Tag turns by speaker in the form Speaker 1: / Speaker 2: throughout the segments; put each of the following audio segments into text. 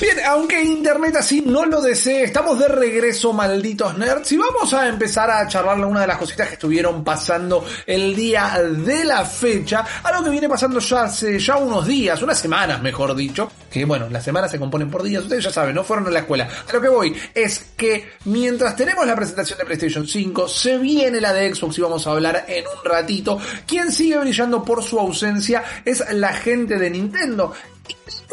Speaker 1: Bien, aunque Internet así no lo desee, estamos de regreso, malditos nerds, y vamos a empezar a charlar una de las cositas que estuvieron pasando el día de la fecha, algo que viene pasando ya hace ya unos días, unas semanas mejor dicho, que bueno, las semanas se componen por días, ustedes ya saben, no fueron a la escuela. A lo que voy es que mientras tenemos la presentación de PlayStation 5, se viene la de Xbox y vamos a hablar en un ratito. Quien sigue brillando por su ausencia es la gente de Nintendo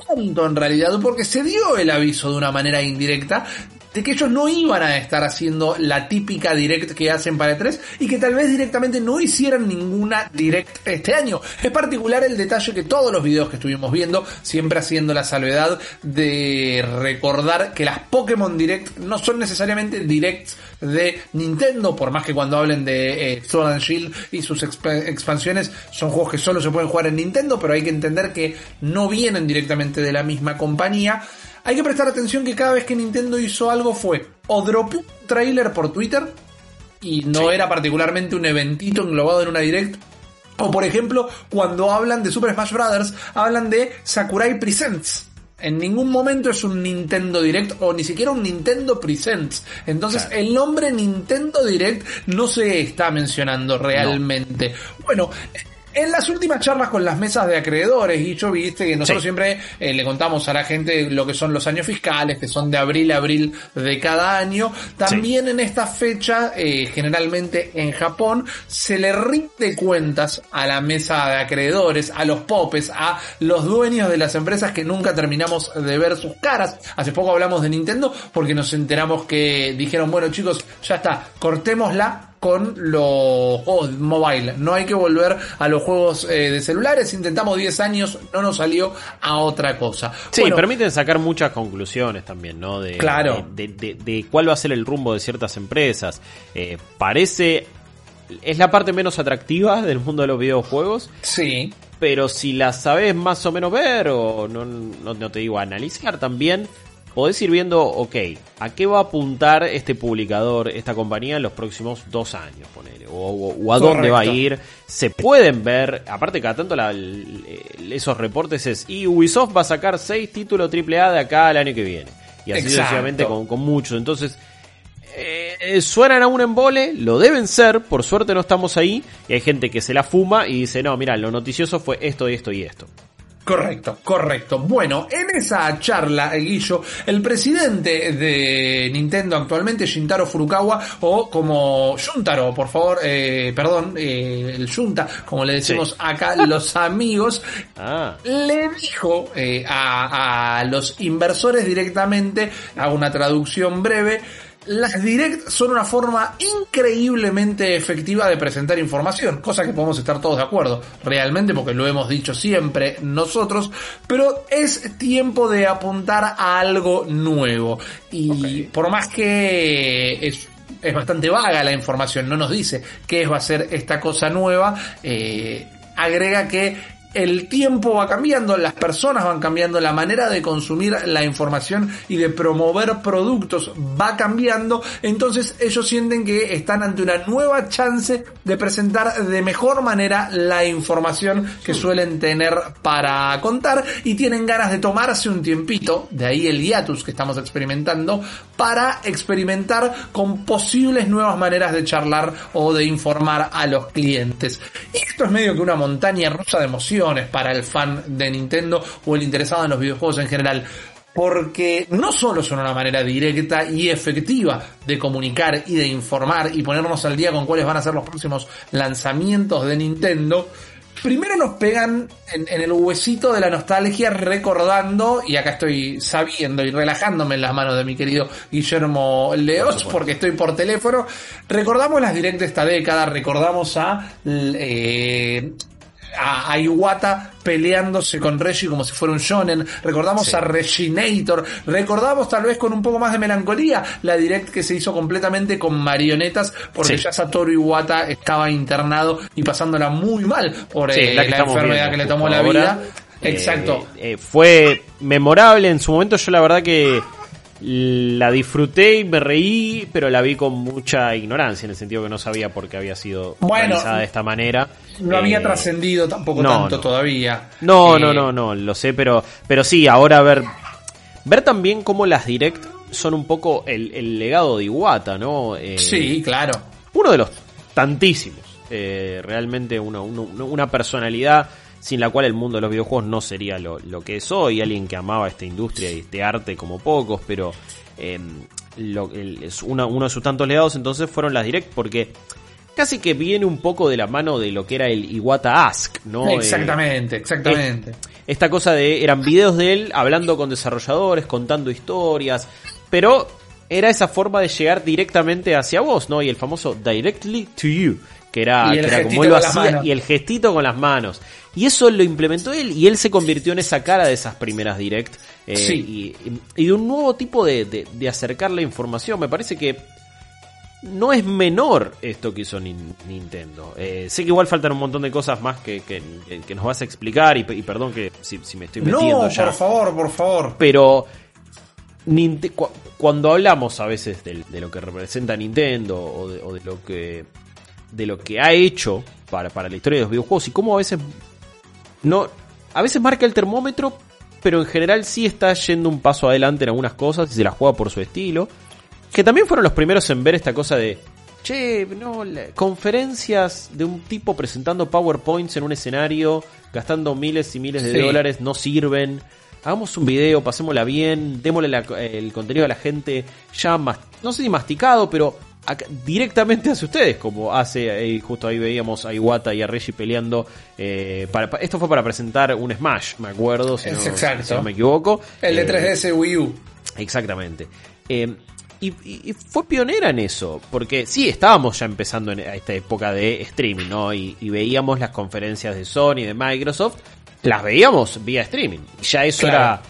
Speaker 1: tanto en realidad, porque se dio el aviso de una manera indirecta de que ellos no iban a estar haciendo la típica direct que hacen para E3 y que tal vez directamente no hicieran ninguna direct este año. Es particular el detalle que todos los videos que estuvimos viendo, siempre haciendo la salvedad de recordar que las Pokémon Direct no son necesariamente directs de Nintendo, por más que cuando hablen de eh, Sword and Shield y sus exp expansiones son juegos que solo se pueden jugar en Nintendo, pero hay que entender que no vienen directamente de la misma compañía. Hay que prestar atención que cada vez que Nintendo hizo algo fue o dropó un trailer por Twitter y no sí. era particularmente un eventito englobado en una direct. O por ejemplo, cuando hablan de Super Smash Bros., hablan de Sakurai Presents. En ningún momento es un Nintendo Direct o ni siquiera un Nintendo Presents. Entonces claro. el nombre Nintendo Direct no se está mencionando realmente. No. Bueno, en las últimas charlas con las mesas de acreedores, y yo viste que nosotros sí. siempre eh, le contamos a la gente lo que son los años fiscales, que son de abril a abril de cada año. También sí. en esta fecha, eh, generalmente en Japón, se le rinde cuentas a la mesa de acreedores, a los popes, a los dueños de las empresas que nunca terminamos de ver sus caras. Hace poco hablamos de Nintendo porque nos enteramos que dijeron, bueno chicos, ya está, cortémosla con los juegos mobile. No hay que volver a los juegos eh, de celulares. Intentamos 10 años, no nos salió a otra cosa.
Speaker 2: Sí, bueno, permiten sacar muchas conclusiones también, ¿no? De,
Speaker 1: claro.
Speaker 2: De, de, de, cuál va a ser el rumbo de ciertas empresas. Eh, parece. Es la parte menos atractiva del mundo de los videojuegos.
Speaker 1: Sí.
Speaker 2: Pero si la sabes más o menos ver, o no, no, no te digo analizar también, podés ir viendo, ok, ¿a qué va a apuntar este publicador, esta compañía en los próximos dos años, ponele? O, o, o a Correcto. dónde va a ir. Se pueden ver, aparte cada tanto la, esos reportes es, y Ubisoft va a sacar seis títulos AAA de acá al año que viene. Y así sucesivamente con, con muchos. Entonces, eh, suenan a un embole, lo deben ser, por suerte no estamos ahí, y hay gente que se la fuma y dice, no, mira, lo noticioso fue esto, esto y esto.
Speaker 1: Correcto, correcto. Bueno, en esa charla, Guillo, el presidente de Nintendo actualmente, Shintaro Furukawa, o como Shuntaro, por favor, eh, perdón, eh, el Junta, como le decimos sí. acá los amigos, ah. le dijo eh, a, a los inversores directamente, hago una traducción breve, las direct son una forma increíblemente efectiva de presentar información, cosa que podemos estar todos de acuerdo, realmente porque lo hemos dicho siempre nosotros, pero es tiempo de apuntar a algo nuevo. Y okay. por más que es es bastante vaga la información, no nos dice qué va a ser esta cosa nueva, eh, agrega que el tiempo va cambiando, las personas van cambiando, la manera de consumir la información y de promover productos va cambiando, entonces ellos sienten que están ante una nueva chance de presentar de mejor manera la información que suelen tener para contar y tienen ganas de tomarse un tiempito, de ahí el hiatus que estamos experimentando, para experimentar con posibles nuevas maneras de charlar o de informar a los clientes. Y esto es medio que una montaña rusa de emoción para el fan de Nintendo o el interesado en los videojuegos en general. Porque no solo son una manera directa y efectiva de comunicar y de informar y ponernos al día con cuáles van a ser los próximos lanzamientos de Nintendo, primero nos pegan en, en, el huesito de la nostalgia recordando, y acá estoy sabiendo y relajándome en las manos de mi querido Guillermo Leos, porque estoy por teléfono, recordamos las directas de esta década, recordamos a... Eh, a, a, Iwata peleándose con Reggie como si fuera un shonen. Recordamos sí. a Reginator. Recordamos tal vez con un poco más de melancolía la direct que se hizo completamente con marionetas porque sí. ya Satoru Iwata estaba internado y pasándola muy mal por sí, eh, la, la enfermedad que le tomó la vida.
Speaker 2: Eh, Exacto. Eh, fue memorable en su momento. Yo la verdad que la disfruté y me reí, pero la vi con mucha ignorancia, en el sentido que no sabía por qué había sido
Speaker 1: Bueno,
Speaker 2: realizada de esta manera.
Speaker 1: No había
Speaker 2: Eh,
Speaker 1: trascendido tampoco
Speaker 2: no,
Speaker 1: tanto
Speaker 2: no.
Speaker 1: todavía.
Speaker 2: No,
Speaker 1: Eh,
Speaker 2: no, no, no, lo sé, pero, pero sí, ahora ver, ver también cómo las direct son un poco el, el legado de Iwata, ¿no? Eh,
Speaker 1: Sí, claro.
Speaker 2: uno de los tantísimos. eh, realmente uno- uno- una personalidad sin la cual el mundo de los videojuegos no sería lo, lo que es hoy. Alguien que amaba esta industria y este arte como pocos, pero eh, lo- el- es una- uno de sus tantos legados entonces fueron las direct porque casi que viene un poco de la mano de lo que era el Iwata Ask, ¿no? Eh,
Speaker 1: Exactamente, exactamente.
Speaker 2: esta cosa de eran videos de él hablando con desarrolladores, contando historias, pero era esa forma de llegar directamente hacia vos, ¿no? Y el famoso directly to you, que era, que como él lo hacía y el gestito con las manos. Y eso lo implementó él y él se convirtió en esa cara de esas primeras direct eh,
Speaker 1: Sí.
Speaker 2: y, y de un nuevo tipo de, de- de acercar la información. Me parece que no es menor esto que hizo Nin- Nintendo. Eh, sé que igual faltan un montón de cosas más que, que- que nos vas a explicar y, pe- y perdón que si, si me estoy metiendo
Speaker 1: No,
Speaker 2: ya.
Speaker 1: por favor, por favor.
Speaker 2: Pero cuando hablamos a veces de, lo que representa Nintendo o de, o de lo que de lo que ha hecho para, para la historia de los videojuegos y cómo a veces no a veces marca el termómetro pero en general sí está yendo un paso adelante en algunas cosas y se la juega por su estilo que también fueron los primeros en ver esta cosa de che no la- conferencias de un tipo presentando powerpoints en un escenario gastando miles y miles de
Speaker 1: Sí.
Speaker 2: dólares no sirven hagamos un video, pasémosla bien, démosle la- el contenido a la gente ya más, no sé si masticado, pero directamente hacia ustedes, como hace, eh, justo ahí veíamos a Iwata y a Reggie peleando, eh, para, pa- esto fue para presentar un Smash, me acuerdo, si, no, si me equivoco.
Speaker 1: El de
Speaker 2: Eh,
Speaker 1: 3DS Wii U.
Speaker 2: Exactamente. Eh, y, y- y fue pionera en eso, porque sí, estábamos ya empezando en esta época de streaming, ¿no? Y, y veíamos las conferencias de Sony, de Microsoft, las veíamos vía streaming. Ya eso
Speaker 1: Claro.
Speaker 2: era...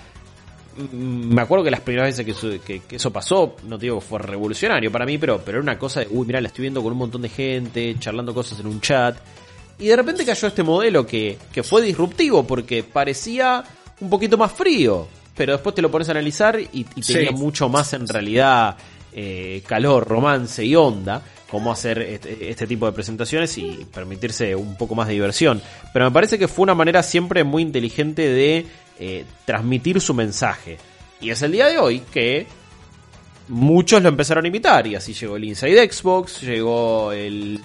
Speaker 2: mm, Me acuerdo que las primeras veces que eso, que- que eso pasó, no te digo que fue revolucionario para mí, pero, pero era una cosa de, uy, mira, la estoy viendo con un montón de gente, charlando cosas en un chat. Y de repente cayó este modelo que, que fue disruptivo porque parecía un poquito más frío, pero después te lo pones a analizar y, y tenía
Speaker 1: Sí.
Speaker 2: mucho más en realidad eh, calor, romance y onda, cómo hacer este, este tipo de presentaciones y permitirse un poco más de diversión. Pero me parece que fue una manera siempre muy inteligente de eh, transmitir su mensaje. Y es el día de hoy que muchos lo empezaron a imitar y así llegó el Inside Xbox, llegó el,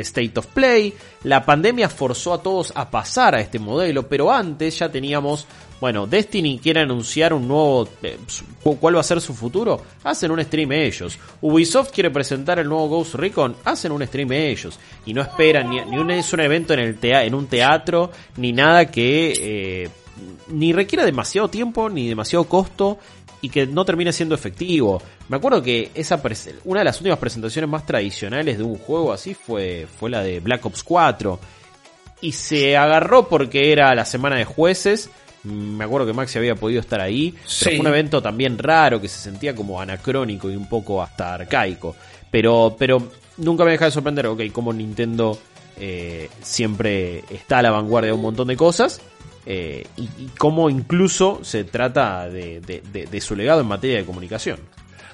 Speaker 2: State of Play, la pandemia forzó a todos a pasar a este modelo, pero antes ya teníamos, bueno, Destiny quiere anunciar un nuevo, eh, ¿cuál va a ser su futuro? Hacen un stream ellos. Ubisoft quiere presentar el nuevo Ghost Recon, hacen un stream ellos. Y no esperan ni, ni un, es un evento en, el en un teatro, ni nada que... eh, ni requiera demasiado tiempo ni demasiado costo y que no termine siendo efectivo. Me acuerdo que esa una de las últimas presentaciones más tradicionales de un juego así fue, fue la de Black Ops 4. Y se agarró porque era la semana de jueces. Me acuerdo que Maxi había podido estar ahí. Pero fue un evento también raro que se sentía como anacrónico y un poco hasta arcaico. Pero, pero nunca me deja de sorprender, ok, como Nintendo eh, siempre está a la vanguardia de un montón de cosas. Eh, y, cómo incluso se trata de, su legado en materia de comunicación.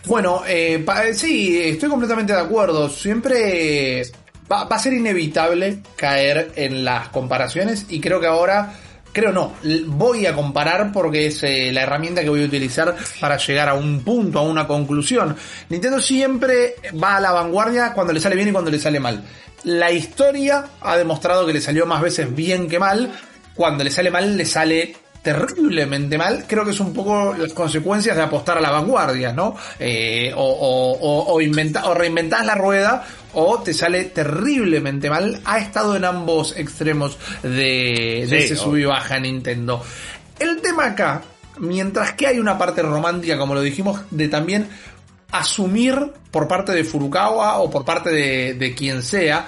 Speaker 1: Bueno, eh, pa- sí, estoy completamente de acuerdo. Siempre va, a ser inevitable caer en las comparaciones y creo que ahora, creo no, voy a comparar porque es eh, la herramienta que voy a utilizar para llegar a un punto, a una conclusión. Nintendo siempre va a la vanguardia cuando le sale bien y cuando le sale mal. La historia ha demostrado que le salió más veces bien que mal. Cuando le sale mal, le sale terriblemente mal, creo que es un poco las consecuencias de apostar a la vanguardia, ¿no? Eh, o, o, o, o, inventa- o reinventás la rueda o te sale terriblemente mal. Ha estado en ambos extremos de, de
Speaker 2: Sí,
Speaker 1: ese sub y baja Nintendo. El tema acá, mientras que hay una parte romántica, como lo dijimos, de también asumir por parte de Furukawa o por parte de, de quien sea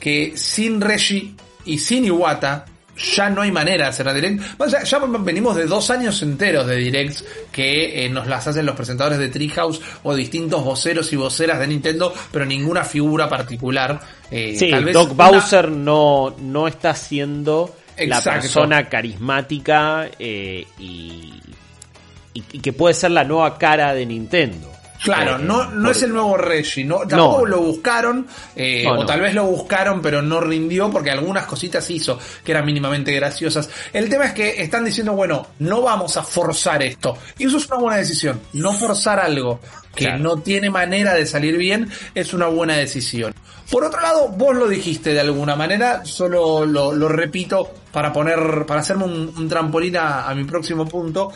Speaker 1: que sin Reggie y sin Iwata ya no hay manera de hacer la direct. Bueno, ya, ya venimos de dos años enteros de directs que eh, nos las hacen los presentadores de Treehouse o distintos voceros y voceras de Nintendo, pero ninguna figura particular. Eh,
Speaker 2: Sí,
Speaker 1: tal vez
Speaker 2: Doc
Speaker 1: una-
Speaker 2: Bowser no, no está siendo la persona carismática eh, y, y, que puede ser la nueva cara de Nintendo.
Speaker 1: Claro, no, no es el nuevo Reggie, no, tampoco lo buscaron, eh, o tal vez lo buscaron pero no rindió porque algunas cositas hizo que eran mínimamente graciosas. El tema es que están diciendo, bueno, no vamos a forzar esto. Y eso es una buena decisión. No forzar algo que no tiene manera de salir bien es una buena decisión. Por otro lado, vos lo dijiste de alguna manera, solo lo, repito para poner, para hacerme un, trampolín a mi próximo punto.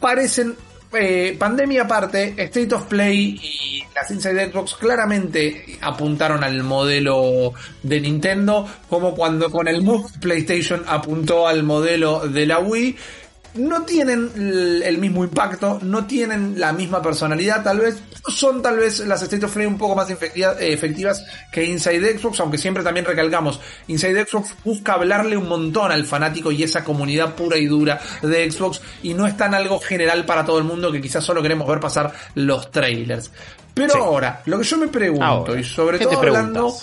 Speaker 1: Parecen eh, pandemia aparte, State of Play y las Inside Xbox claramente apuntaron al modelo de Nintendo, como cuando con el Move PlayStation apuntó al modelo de la Wii no tienen el mismo impacto, no tienen la misma personalidad, tal vez son tal vez las State of Play un poco más efectivas que Inside Xbox, aunque siempre también recalcamos, Inside Xbox busca hablarle un montón al fanático y esa comunidad pura y dura de Xbox y no es tan algo general para todo el mundo que quizás solo queremos ver pasar los trailers. Pero ahora, lo que yo me pregunto, y sobre todo hablando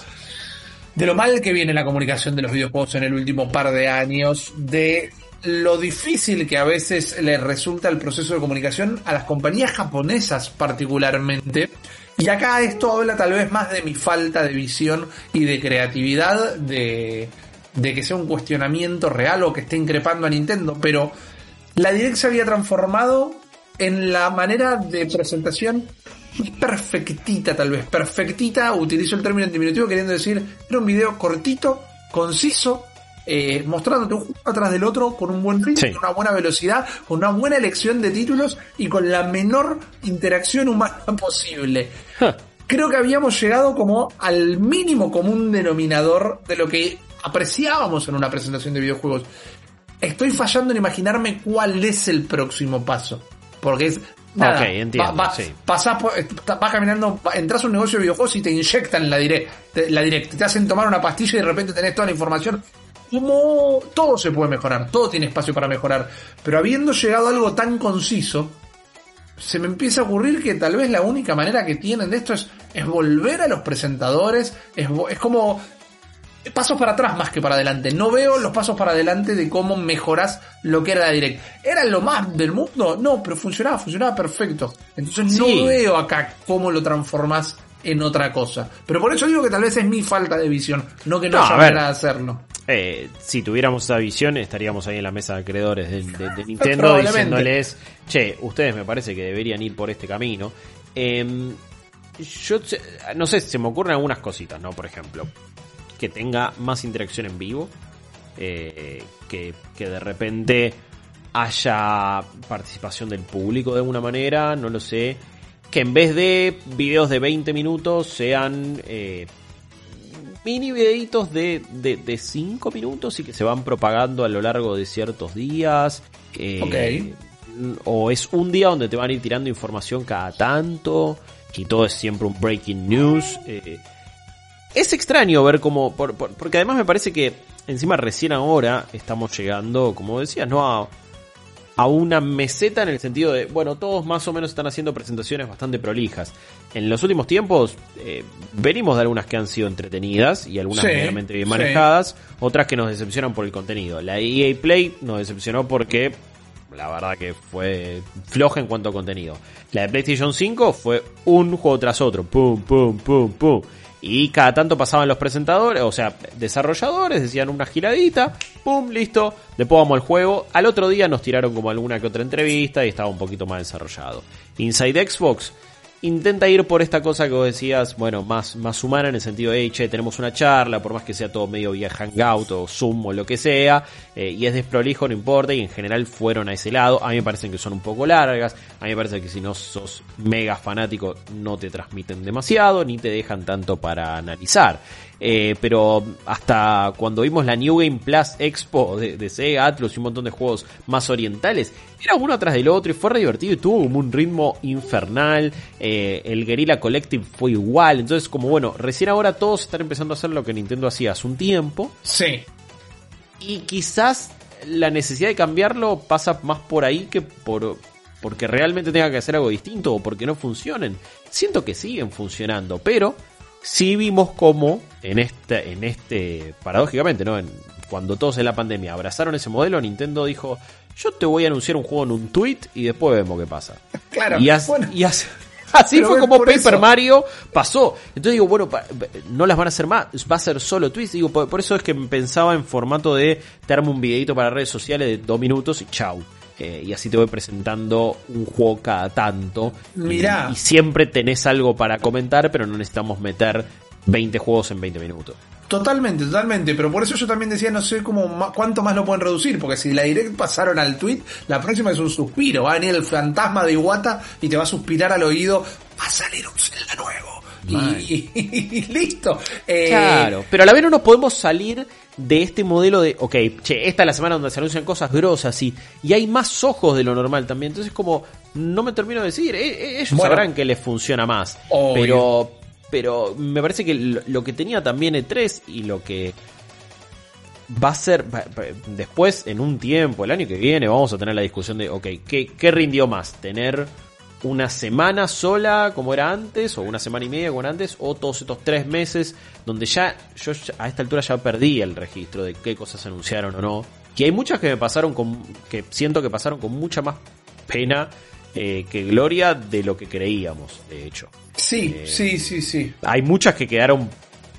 Speaker 1: de lo mal que viene la comunicación de los videojuegos en el último par de años, de lo difícil que a veces le resulta el proceso de comunicación a las compañías japonesas particularmente. Y acá esto habla tal vez más de mi falta de visión y de creatividad, de, de que sea un cuestionamiento real o que esté increpando a Nintendo, pero la Direct se había transformado en la manera de presentación perfectita tal vez, perfectita, utilizo el término en diminutivo queriendo decir, era un video cortito, conciso, eh, mostrándote un juego atrás del otro con un buen ritmo, con una buena velocidad, con una buena elección de títulos y con la menor interacción humana posible. Creo que habíamos llegado como al mínimo común denominador de lo que apreciábamos en una presentación de videojuegos. Estoy fallando en imaginarme cuál es el próximo paso. Porque es Nada,
Speaker 2: entiendo.
Speaker 1: vas caminando, entras a un negocio de videojuegos y te inyectan la direct, la direct, te hacen tomar una pastilla y de repente tenés toda la información como todo se puede mejorar, todo tiene espacio para mejorar, pero habiendo llegado a algo tan conciso, se me empieza a ocurrir que tal vez la única manera que tienen de esto es, es volver a los presentadores, es, es como pasos para atrás más que para adelante. No veo los pasos para adelante de cómo mejoras lo que era la Direct. ¿Era lo más del mundo? No, pero funcionaba, funcionaba perfecto. Entonces no veo acá cómo lo transformas en otra cosa. Pero por eso digo que tal vez es mi falta de visión, no que no, haya manera de hacerlo.
Speaker 2: Eh, si tuviéramos esa visión, estaríamos ahí en la mesa de acreedores de, Nintendo diciéndoles, che, ustedes me parece que deberían ir por este camino. Em, yo no sé, se me ocurren algunas cositas, ¿no? Por ejemplo, que tenga más interacción en vivo, eh, que, que de repente haya participación del público de alguna manera, no lo sé. Que en vez de videos de 20 minutos sean eh, mini videitos de, de, 5 minutos y que se van propagando a lo largo de ciertos días. Eh, o es un día donde te van a ir tirando información cada tanto y todo es siempre un breaking news. Eh, es extraño ver cómo, porque además me parece que encima recién ahora estamos llegando, como decías, ¿no? A, a una meseta en el sentido de, bueno, todos más o menos están haciendo presentaciones bastante prolijas. En los últimos tiempos eh, venimos de algunas que han sido entretenidas y algunas realmente bien manejadas, otras que nos decepcionan por el contenido. La EA Play nos decepcionó porque la verdad que fue floja en cuanto a contenido. La de PlayStation 5 fue un juego tras otro, pum, pum, pum, pum. Y cada tanto pasaban los presentadores, o sea, desarrolladores, decían una giradita, pum, listo, después vamos al juego. Al otro día nos tiraron como alguna que otra entrevista y estaba un poquito más desarrollado. Inside Xbox intenta ir por esta cosa que vos decías, bueno, más, más humana en el sentido de, che, tenemos una charla, por más que sea todo medio vía Hangout o Zoom o lo que sea, eh, y es desprolijo, no importa, y en general fueron a ese lado. A mí me parecen que son un poco largas, a mí me parece que si no sos mega fanático no te transmiten demasiado, ni te dejan tanto para analizar. Eh, pero hasta cuando vimos la New Game Plus Expo de, Sega Atlus y un montón de juegos más orientales, era uno atrás del otro y fue re divertido y tuvo como un ritmo infernal. Eh, el Guerrilla Collective fue igual. Entonces, como bueno, recién ahora todos están empezando a hacer lo que Nintendo hacía hace un tiempo.
Speaker 1: Sí.
Speaker 2: Y quizás la necesidad de cambiarlo pasa más por ahí que por porque realmente tenga que hacer algo distinto o porque no funcionen. Siento que siguen funcionando, pero sí vimos cómo en este, en este, paradójicamente, ¿no? En, cuando todos en la pandemia abrazaron ese modelo, Nintendo dijo, yo te voy a anunciar un juego en un tweet y después vemos qué pasa.
Speaker 1: Claro,
Speaker 2: Y, as-
Speaker 1: bueno.
Speaker 2: y as- así fue como Paper
Speaker 1: eso.
Speaker 2: Mario pasó. Entonces digo, bueno, pa- no las van a hacer más, va a ser solo tweets. Digo, por, por eso es que pensaba en formato de te armo un videito para redes sociales de dos minutos y chau. Eh, y así te voy presentando un juego cada tanto.
Speaker 1: Mirá.
Speaker 2: Y, siempre tenés algo para comentar, pero no necesitamos meter 20 juegos en 20 minutos.
Speaker 1: Totalmente, totalmente, pero por eso yo también decía, no sé cómo cuánto más lo pueden reducir, porque si la direct pasaron al tweet, la próxima es un suspiro, va a venir el fantasma de Iwata y te va a suspirar al oído, va a salir un Zelda nuevo. Y, y listo. Eh,
Speaker 2: Claro, pero a la vez no nos podemos salir de este modelo de, ok, che, esta es la semana donde se anuncian cosas grosas y, y hay más ojos de lo normal también. Entonces, como, no me termino de decir, eh, eh, ellos
Speaker 1: Bueno.
Speaker 2: sabrán que les funciona más.
Speaker 1: Obvio.
Speaker 2: Pero, pero me parece que lo, lo que tenía también E3 y lo que va a ser, va- va- después, en un tiempo, el año que viene, vamos a tener la discusión de, ok, ¿qué, qué rindió más? ¿Tener una semana sola como era antes, o una semana y media como era antes, o todos estos tres meses donde ya, yo a esta altura ya perdí el registro de qué cosas se anunciaron o no. Que hay muchas que me pasaron con, que siento que pasaron con mucha más pena eh, que gloria de lo que creíamos, de hecho.
Speaker 1: Sí,
Speaker 2: Eh,
Speaker 1: sí, sí, sí.
Speaker 2: Hay muchas que quedaron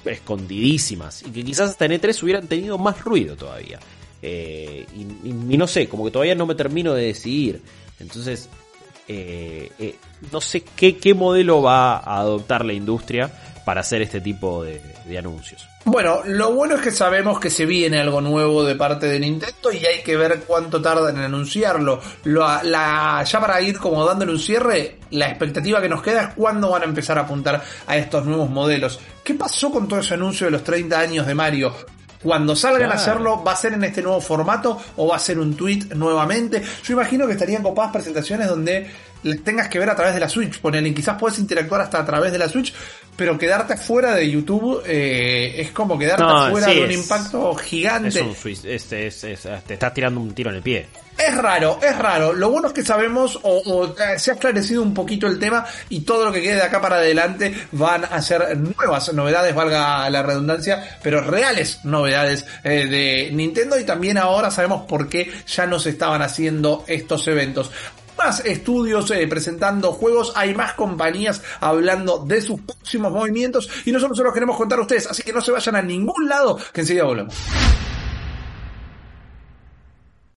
Speaker 2: escondidísimas y que quizás hasta en E3 hubieran tenido más ruido todavía. Eh, y, y- y no sé, como que todavía no me termino de decidir. Entonces, eh, eh, no sé qué, qué modelo va a adoptar la industria para hacer este tipo de, anuncios.
Speaker 1: Bueno, lo bueno es que sabemos que se viene algo nuevo de parte de Nintendo y hay que ver cuánto tardan en anunciarlo. Lo- la, ya para ir como dándole un cierre, la expectativa que nos queda es cuándo van a empezar a apuntar a estos nuevos modelos. ¿Qué pasó con todo ese anuncio de los 30 años de Mario? Cuando salgan a hacerlo, ¿va a ser en este nuevo formato o va a ser un tweet nuevamente? Yo imagino que estarían copadas presentaciones donde tengas que ver a través de la Switch. Ponele, quizás puedes interactuar hasta a través de la Switch, pero quedarte fuera de YouTube eh, es como quedarte
Speaker 2: No,
Speaker 1: fuera
Speaker 2: sí,
Speaker 1: de un
Speaker 2: es-
Speaker 1: impacto gigante.
Speaker 2: Es un es- te estás tirando un tiro en el pie.
Speaker 1: Es raro, es raro. Lo bueno es que sabemos o, o, eh, se ha esclarecido un poquito el tema y todo lo que quede de acá para adelante van a ser nuevas novedades, valga la redundancia, pero reales novedades eh, de Nintendo y también ahora sabemos por qué ya no se estaban haciendo estos eventos. Más estudios eh, presentando juegos, hay más compañías hablando de sus próximos movimientos y nosotros se los queremos contar a ustedes, así que no se vayan a ningún lado, que enseguida volvemos.